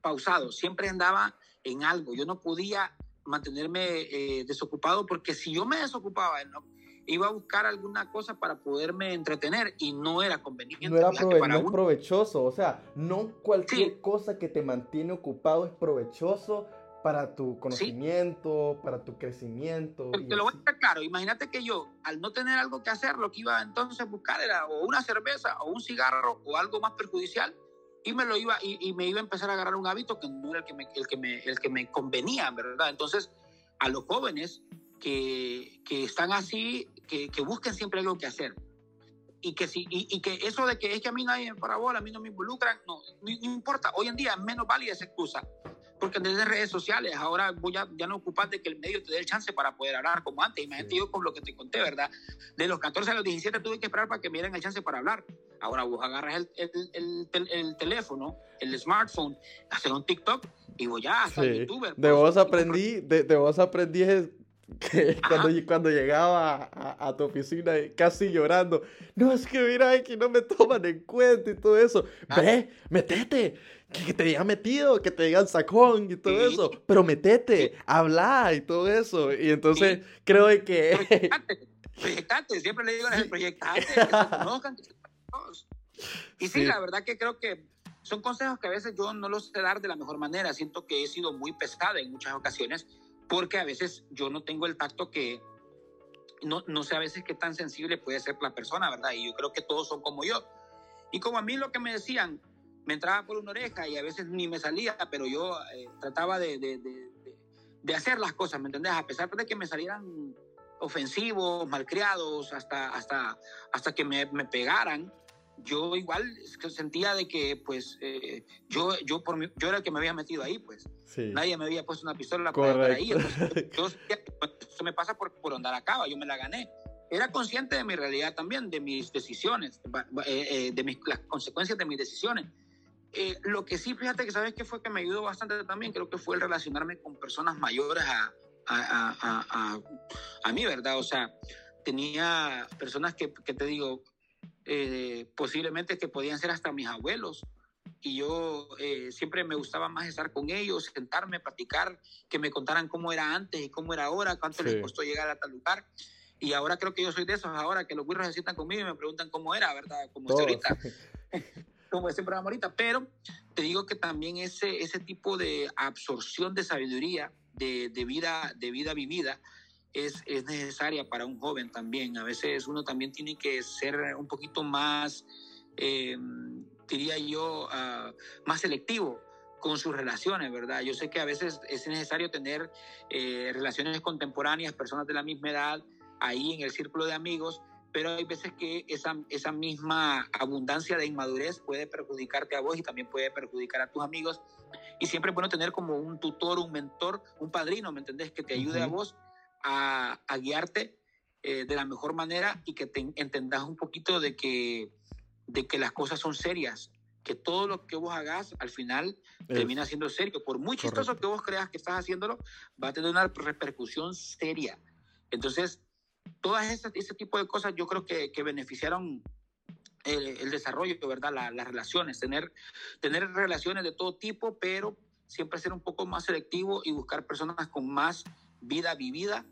S2: pausado, siempre andaba en algo. Yo no podía mantenerme eh, desocupado porque si yo me desocupaba, no, iba a buscar alguna cosa para poderme entretener y no era conveniente.
S1: No era prove para no provechoso, o sea, no cualquier sí. cosa que te mantiene ocupado es provechoso para tu conocimiento, sí. para tu crecimiento.
S2: Te, te lo voy a estar claro, imagínate que yo, al no tener algo que hacer, lo que iba entonces a buscar era o una cerveza o un cigarro o algo más perjudicial y me lo iba y, y me iba a empezar a agarrar un hábito que no era el que me, el que me, el que me convenía, ¿verdad? Entonces, a los jóvenes que, que están así, que, que, busquen siempre algo que hacer. Y que, si, y, y, que eso de que es que a mí nadie me parabola, a mí no me involucran, no, no, no importa. Hoy en día es menos válida esa excusa. Porque desde redes sociales, ahora voy a, ya no ocupar de que el medio te dé el chance para poder hablar como antes. Imagínate sí. yo con lo que te conté, ¿verdad? De los 14 a los 17 tuve que esperar para que me dieran el chance para hablar. Ahora vos agarras el, el, el, el, el teléfono, el smartphone, haces un TikTok y voy ya hasta sí. youtuber.
S1: De vos aprendí, de, de vos aprendí que [LAUGHS] cuando, cuando llegaba a, a, tu oficina casi llorando, no, es que mira que no me toman en cuenta y todo eso. Ah. Ve, metete, que, que, te digan metido, que te digan sacón y todo sí. eso, pero metete, sí. habla y todo eso. Y entonces sí. creo que...
S2: Proyectate, proyectate, siempre le digo, proyectate, que se [LAUGHS] conozcan, que se Y sí, la verdad que creo que son consejos que a veces yo no los sé dar de la mejor manera. Siento que he sido muy pescada en muchas ocasiones porque a veces yo no tengo el tacto que, no, no sé a veces qué tan sensible puede ser la persona, ¿verdad? Y yo creo que todos son como yo. Y como a mí lo que me decían, me entraba por una oreja y a veces ni me salía, pero yo eh, trataba de, de, de, hacer las cosas, ¿me entendés? A pesar de que me salieran ofensivos, malcriados, hasta, hasta, hasta que me, me pegaran, yo igual sentía de que pues eh, yo, yo, por mi, yo era el que me había metido ahí, pues.
S1: Sí.
S2: Nadie me había puesto una pistola para ahí. Entonces, [LAUGHS] yo, eso me pasa por, por andar acá, yo me la gané. Era consciente de mi realidad también, de mis decisiones, eh, eh, de mis, las consecuencias de mis decisiones. Eh, lo que sí, fíjate que sabes que fue que me ayudó bastante también, creo que fue el relacionarme con personas mayores a, a, a, a, a mí, ¿verdad? O sea, tenía personas que, que te digo, eh, posiblemente que podían ser hasta mis abuelos, y yo eh, siempre me gustaba más estar con ellos, sentarme, platicar, que me contaran cómo era antes y cómo era ahora, cuánto les costó llegar a tal lugar. Y ahora creo que yo soy de esos, ahora que los güiros se sientan conmigo y me preguntan cómo era, ¿verdad? Como es ahorita. [LAUGHS] [LAUGHS] como es programa ahorita. Pero te digo que también ese, ese tipo de absorción de sabiduría, de, de vida, de vida vivida, es, es, necesaria para un joven también. A veces uno también tiene que ser un poquito más, eh, diría yo, uh, más selectivo con sus relaciones, ¿verdad? Yo sé que a veces es necesario tener eh, relaciones contemporáneas, personas de la misma edad, ahí en el círculo de amigos, pero hay veces que esa, esa misma abundancia de inmadurez puede perjudicarte a vos y también puede perjudicar a tus amigos. Y siempre es bueno tener como un tutor, un mentor, un padrino, ¿me entendés? Que te ayude a vos a, a guiarte eh, de la mejor manera y que te entendas un poquito de que, de que las cosas son serias, que todo lo que vos hagas al final termina siendo serio. Por muy chistoso que vos creas que estás haciéndolo, va a tener una repercusión seria. Entonces, todas ese, ese tipo de cosas yo creo que, que beneficiaron el, el, desarrollo, ¿verdad? La, las relaciones, tener, tener relaciones de todo tipo, pero siempre ser un poco más selectivo y buscar personas con más vida vivida,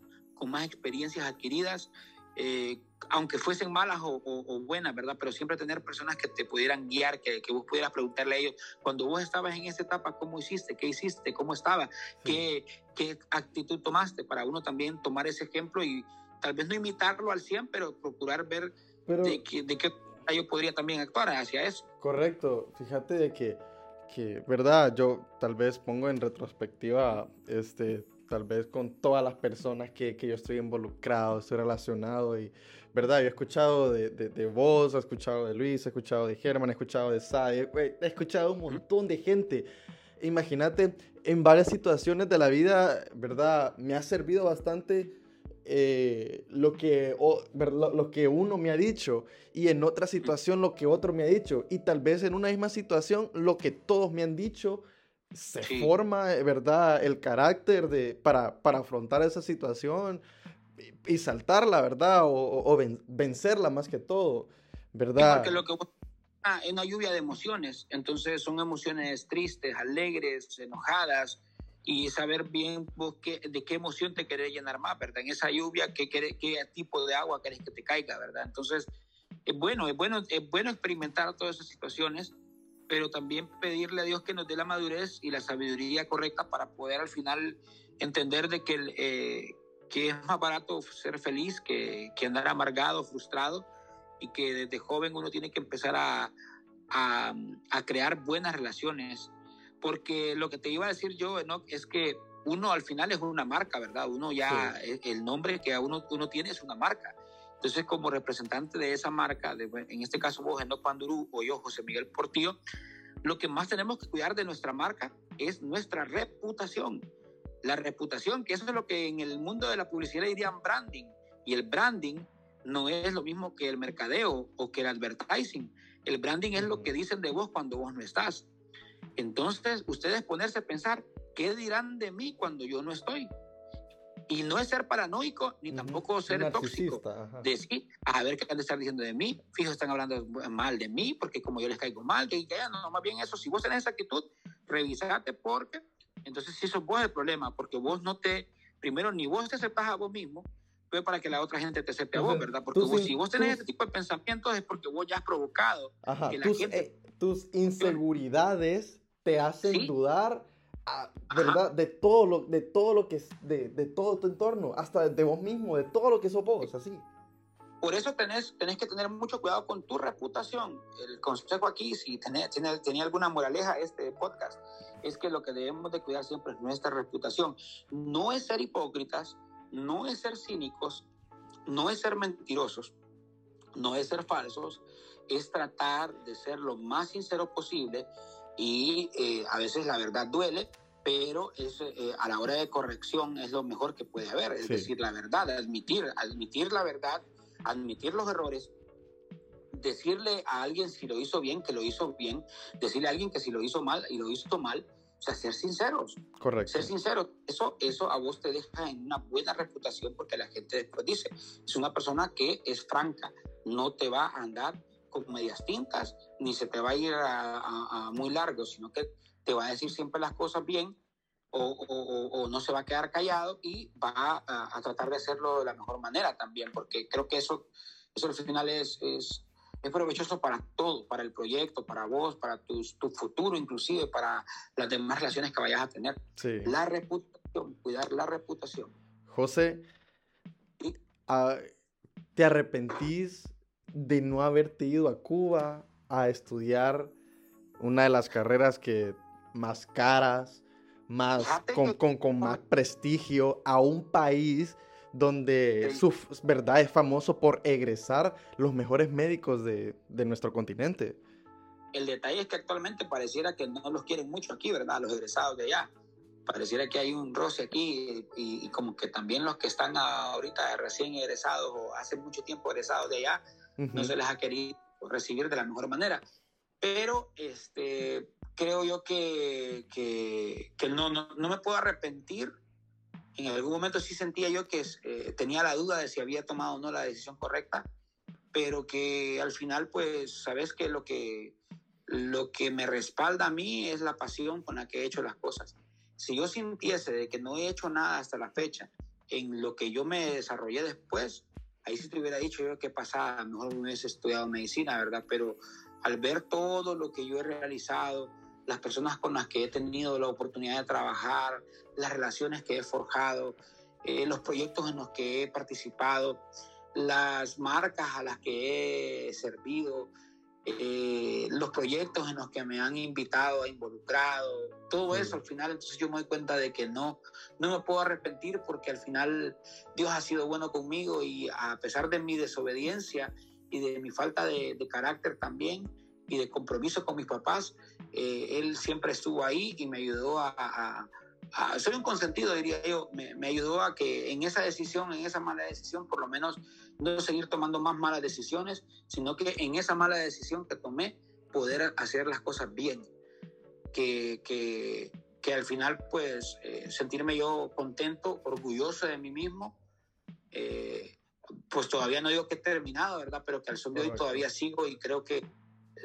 S2: con más experiencias adquiridas, eh, aunque fuesen malas o, o, o, buenas, ¿verdad? Pero siempre tener personas que te pudieran guiar, que, que, vos pudieras preguntarle a ellos, cuando vos estabas en esa etapa, ¿cómo hiciste? ¿Qué hiciste? ¿Cómo estaba? ¿Qué, qué actitud tomaste? Para uno también tomar ese ejemplo y tal vez no imitarlo al 100, pero procurar ver pero, de, qué, de qué yo podría también actuar hacia eso.
S1: Correcto, fíjate de que, que, verdad, yo tal vez pongo en retrospectiva, este, tal vez con todas las personas que, que yo estoy involucrado, estoy relacionado y, verdad, yo he escuchado de, de, de vos, he escuchado de Luis, he escuchado de Germán, he escuchado de Sai, he escuchado un montón de gente. Imagínate, en varias situaciones de la vida, verdad, me ha servido bastante eh, lo, que, o, lo, lo, que uno me ha dicho y en otra situación lo que otro me ha dicho. Y tal vez en una misma situación lo que todos me han dicho se sí. forma, ¿verdad? El carácter de, para, para afrontar esa situación y, y saltarla, ¿verdad? O, o, vencerla más que todo, ¿verdad?
S2: porque lo que ah, es una lluvia de emociones, entonces son emociones tristes, alegres, enojadas, y saber bien vos qué, de qué emoción te querés llenar más, ¿verdad? En esa lluvia, ¿qué, qué, qué tipo de agua querés que te caiga, ¿verdad? Entonces, es bueno, es bueno, es bueno experimentar todas esas situaciones, pero también pedirle a Dios que nos dé la madurez y la sabiduría correcta para poder al final entender de que, eh, que es más barato ser feliz que, que andar amargado, frustrado, y que desde joven uno tiene que empezar a, a, a crear buenas relaciones porque lo que te iba a decir yo, Enoch, es que uno al final es una marca, ¿verdad? Uno ya, sí. el nombre que uno, uno tiene es una marca. Entonces, como representante de esa marca, en este caso vos, Enoch Pandurú, o yo, José Miguel Portillo, lo que más tenemos que cuidar de nuestra marca es nuestra reputación. La reputación, que eso es lo que en el mundo de la publicidad dirían branding. Y el branding no es lo mismo que el mercadeo o que el advertising. El branding es lo que dicen de vos cuando vos no estás. Entonces, ustedes ponerse a pensar, ¿qué dirán de mí cuando yo no estoy? Y no es ser paranoico, ni tampoco ser tóxico. Decir, a ver qué han de estar diciendo de mí. Fijo, están hablando mal de mí, porque como yo les caigo mal, que, que no, más bien eso. Si vos tenés esa actitud, revisate porque, entonces si sos vos el problema, porque vos no te, primero, ni vos te aceptás a vos mismo, pero para que la otra gente te acepte a vos, ¿verdad? Porque vos, si vos tenés tú, ese tipo de pensamientos es porque vos ya has provocado
S1: ajá, que la tus, gente... Eh, tus inseguridades te hacen ¿Sí? dudar, a, ¿verdad? De todo lo, de todo lo que es, de, de, todo tu entorno, hasta de vos mismo, de todo lo que sos vos, así.
S2: Por eso tenés, tenés que tener mucho cuidado con tu reputación. El consejo aquí, si tenés, tenés, tenía alguna moraleja este podcast, es que lo que debemos de cuidar siempre es nuestra reputación. No es ser hipócritas, no es ser cínicos, no es ser mentirosos, no es ser falsos, es tratar de ser lo más sincero posible y eh, a veces la verdad duele, pero es, eh, a la hora de corrección es lo mejor que puede haber, es sí. decir, la verdad, admitir, admitir la verdad, admitir los errores, decirle a alguien si lo hizo bien, que lo hizo bien, decirle a alguien que si lo hizo mal y lo hizo mal, o sea, ser sinceros.
S1: Correcto.
S2: Ser sinceros. Eso, eso a vos te deja en una buena reputación porque la gente después dice, es una persona que es franca, no te va a andar con medias tintas, ni se te va a ir a, muy largo, sino que te va a decir siempre las cosas bien o, no se va a quedar callado y va a, tratar de hacerlo de la mejor manera también, porque creo que eso, eso al final es, es, es provechoso para todo, para el proyecto, para vos, para tu futuro, inclusive para las demás relaciones que vayas a tener. La reputación, cuidar la reputación.
S1: José, ah, ¿te arrepentís de no haberte ido a Cuba a estudiar una de las carreras que más caras, más con, con, más prestigio a un país donde su verdad es famoso por egresar los mejores médicos de, de, nuestro continente.
S2: El detalle es que actualmente pareciera que no los quieren mucho aquí, ¿verdad? Los egresados de allá. Pareciera que hay un roce aquí y, y como que también los que están ahorita recién egresados o hace mucho tiempo egresados de allá, no se les ha querido recibir de la mejor manera. Pero este, creo yo que, que, que no, no, no, me puedo arrepentir. En algún momento sí sentía yo que eh, tenía la duda de si había tomado o no la decisión correcta, pero que al final, pues, sabes que lo que, lo que me respalda a mí es la pasión con la que he hecho las cosas. Si yo sintiese de que no he hecho nada hasta la fecha en lo que yo me desarrollé después, ahí sí te hubiera dicho yo que pasaba, mejor me hubiese estudiado medicina, ¿verdad? Pero al ver todo lo que yo he realizado, las personas con las que he tenido la oportunidad de trabajar, las relaciones que he forjado, eh, los proyectos en los que he participado, las marcas a las que he servido, eh, los proyectos en los que me han invitado, involucrado, todo eso al final, entonces yo me doy cuenta de que no, no me puedo arrepentir porque al final Dios ha sido bueno conmigo y a pesar de mi desobediencia y de mi falta de, carácter también y de compromiso con mis papás, eh, Él siempre estuvo ahí y me ayudó a soy un consentido, diría yo, me, ayudó a que en esa decisión, en esa mala decisión, por lo menos no seguir tomando más malas decisiones, sino que en esa mala decisión que tomé, poder hacer las cosas bien. Que, que, que al final, pues, eh, sentirme yo contento, orgulloso de mí mismo. Eh, pues todavía no digo que he terminado, ¿verdad? Pero que al son de hoy todavía sigo y creo que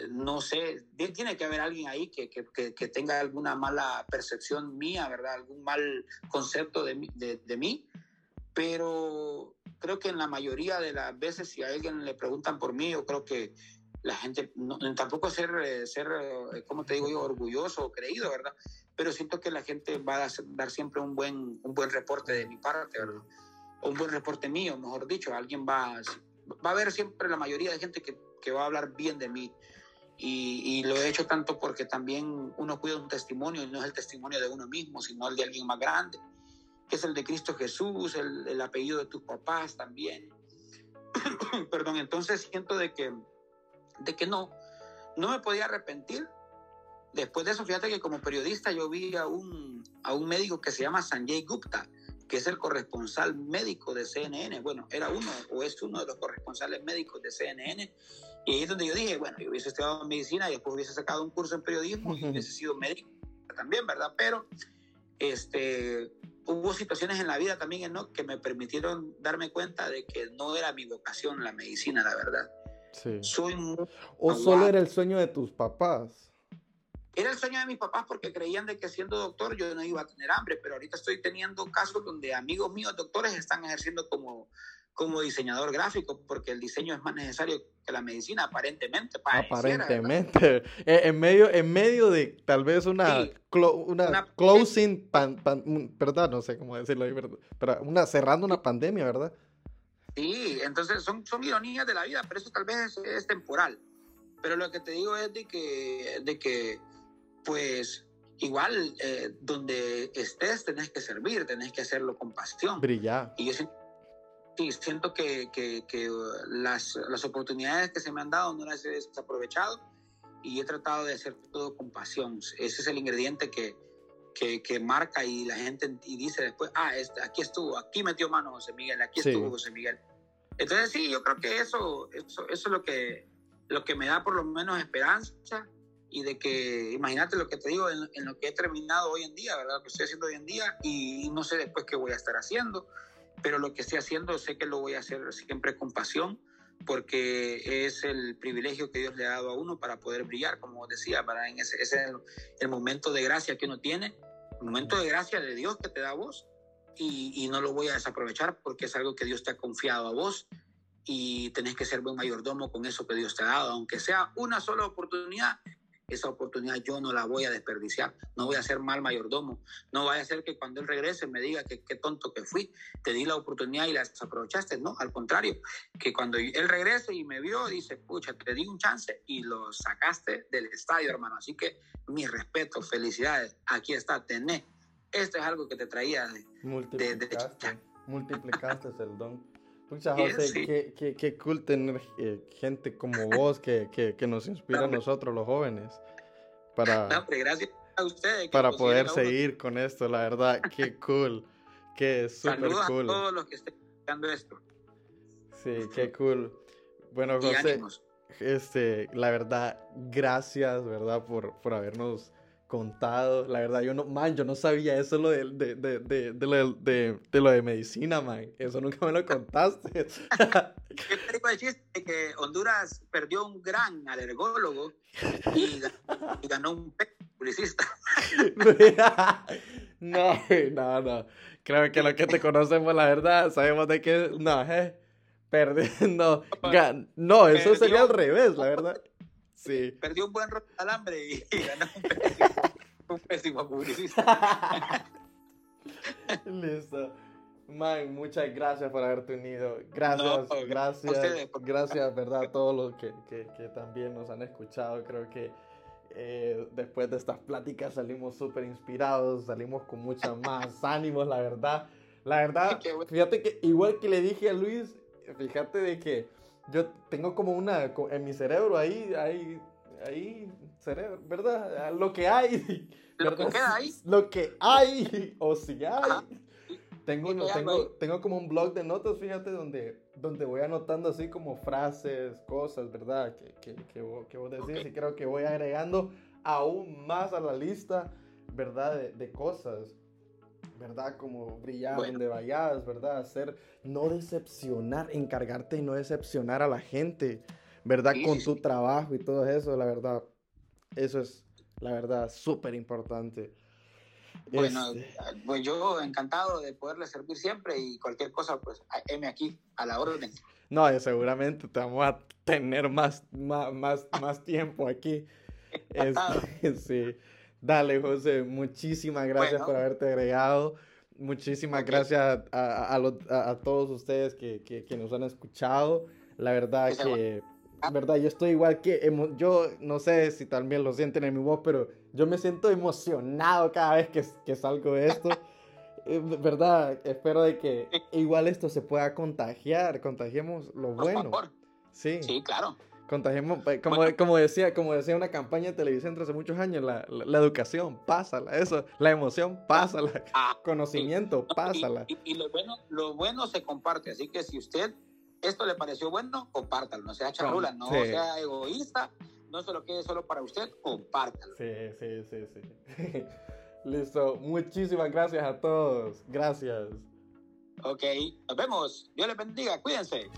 S2: no sé, tiene que haber alguien ahí que, que, que, tenga alguna mala percepción mía, ¿verdad? Algún mal concepto de, mí, pero creo que en la mayoría de las veces si a alguien le preguntan por mí, yo creo que la gente, tampoco ser, ser, eh, como te digo yo, orgulloso o creído, ¿verdad? Pero siento que la gente va a dar siempre un buen, un buen reporte de mi parte, ¿verdad? Un buen reporte mío, mejor dicho. Alguien va, va a haber siempre la mayoría de gente que, que va a hablar bien de mí. Y, lo he hecho tanto porque también uno cuida un testimonio y no es el testimonio de uno mismo, sino el de alguien más grande, que es el de Cristo Jesús, el, apellido de tus papás también. [COUGHS] Perdón, entonces siento de que, de que no, no me podía arrepentir. Después de eso, fíjate que como periodista yo vi a un, a un médico que se llama Sanjay Gupta, que es el corresponsal médico de CNN. Bueno, era uno o es uno de los corresponsales médicos de CNN y ahí es donde yo dije, bueno, yo hubiese estudiado medicina y después hubiese sacado un curso en periodismo y hubiese sido médico también, ¿verdad? Pero este, hubo situaciones en la vida también ¿no? que me permitieron darme cuenta de que no era mi vocación la medicina, la verdad.
S1: Sí. Soy ¿O solo era el sueño de tus papás?
S2: Era el sueño de mis papás porque creían de que siendo doctor yo no iba a tener hambre, pero ahorita estoy teniendo casos donde amigos míos doctores están ejerciendo como como diseñador gráfico, porque el diseño es más necesario que la medicina, aparentemente.
S1: Aparentemente. [LAUGHS] Eh, en, medio, en medio de tal vez una, una, closing, ¿verdad? No sé cómo decirlo, pero una, cerrando una pandemia, ¿verdad?
S2: Sí, entonces son, son ironías de la vida, pero eso tal vez es, temporal. Pero lo que te digo es de que, de que pues, igual, eh, donde estés, tenés que servir, tenés que hacerlo con pasión.
S1: Brillar.
S2: Y yo siento sí, siento que, que, que las, las, oportunidades que se me han dado no las he desaprovechado y he tratado de hacer todo con pasión. Ese es el ingrediente que, que, que marca y la gente y dice después, ah, este, aquí estuvo, aquí metió mano José Miguel, aquí estuvo José Miguel. Entonces sí, yo creo que eso, eso, eso es lo que, lo que me da por lo menos esperanza y de que, imagínate lo que te digo, en, en, lo que he terminado hoy en día, ¿verdad? Lo que estoy haciendo hoy en día y no sé después qué voy a estar haciendo pero lo que estoy haciendo sé que lo voy a hacer siempre con pasión, porque es el privilegio que Dios le ha dado a uno para poder brillar, como decía, para en ese, es el, el, momento de gracia que uno tiene, el momento de gracia de Dios que te da a vos, y, y no lo voy a desaprovechar porque es algo que Dios te ha confiado a vos y tenés que ser buen mayordomo con eso que Dios te ha dado, aunque sea una sola oportunidad, esa oportunidad yo no la voy a desperdiciar, no voy a ser mal mayordomo, no vaya a ser que cuando él regrese me diga que qué tonto que fui, te di la oportunidad y la desaprovechaste, no, al contrario, que cuando él regrese y me vio, dice, pucha, te di un chance y lo sacaste del estadio, hermano, así que mi respeto, felicidades, aquí está, tenés, esto es algo que te traía de...
S1: Multiplicaste, de, de multiplicaste el don. Pucha, José, sí. qué, qué, qué, cool tener eh, gente como vos que, que, que, nos inspira a nosotros, los jóvenes, para,
S2: no, gracias a ustedes,
S1: para poder seguir con esto, la verdad, qué [LAUGHS] cool, qué súper cool.
S2: a todos los que estén escuchando esto.
S1: Sí, qué cool. Bueno, José, este, la verdad, gracias, ¿verdad? Por, por habernos contado. La verdad, yo no, man, yo no sabía eso lo de, de, de, de, de, lo, de, de lo de medicina, man. Eso nunca me lo contaste. [LAUGHS]
S2: ¿Qué te chiste? Que Honduras perdió un gran alergólogo y, y ganó un publicista. [LAUGHS]
S1: no, no, no. Creo que lo que te conocemos, la verdad, sabemos de que, no, eh, perdiendo. [LAUGHS] No, eso sería al revés, la verdad. Sí.
S2: Perdió un buen alambre y, ganó un pésimo, un pésimo publicista. [LAUGHS]
S1: Listo. Man, muchas gracias por haberte unido. Gracias, no, gracias, ustedes, gracias, verdad, a todos los que, que, que, también nos han escuchado. Creo que eh, después de estas pláticas salimos súper inspirados, salimos con mucha más [LAUGHS] ánimos, la verdad. La verdad, fíjate que igual que le dije a Luis, fíjate de que yo tengo como una, en mi cerebro ahí, ahí, ahí, cerebro, ¿verdad? Lo que hay.
S2: Lo que hay. [LAUGHS]
S1: Lo que hay, o si hay. Tengo, no, tengo, tengo como un blog de notas, fíjate, donde, donde voy anotando así como frases, cosas, ¿verdad? Que, que, que, vos, que vos decís okay. y creo que voy agregando aún más a la lista, ¿verdad? De, de cosas. ¿Verdad? Como brillar bueno. donde vayas, ¿verdad? Hacer, no decepcionar, encargarte y no decepcionar a la gente, ¿verdad? Sí, Con tu trabajo y todo eso, la verdad. Eso es, la verdad, súper importante.
S2: Bueno, este... pues yo encantado de poderle servir siempre y cualquier cosa, pues, M aquí, a la orden.
S1: No, seguramente te vamos a tener más, más, más, más tiempo aquí. [LAUGHS] Este, [LAUGHS] sí. Dale, José, muchísimas gracias bueno. por haberte agregado. Muchísimas okay. gracias a, a, a, los, a, todos ustedes que, que, que, nos han escuchado. La verdad que, verdad, yo estoy igual que, yo no sé si también lo sienten en mi voz, pero yo me siento emocionado cada vez que, que salgo de esto. [LAUGHS] Eh, verdad, espero de que igual esto se pueda contagiar, contagiemos lo bueno. Sí.
S2: Sí, claro.
S1: Contagiemos, eh, como, bueno. como, decía, como decía una campaña de televisión hace muchos años, la, la, la educación, pásala, eso, la emoción, pásala, [LAUGHS] ah, conocimiento, pásala.
S2: Y, y, y, lo, bueno, lo bueno se comparte, así que si usted esto le pareció bueno, compártalo, no sea charrula, no sí. sea egoísta, no se lo quede solo para usted, compártalo.
S1: Sí, sí, sí, sí. [LAUGHS] Listo, muchísimas gracias a todos, gracias.
S2: Ok, nos vemos, Dios les bendiga, cuídense.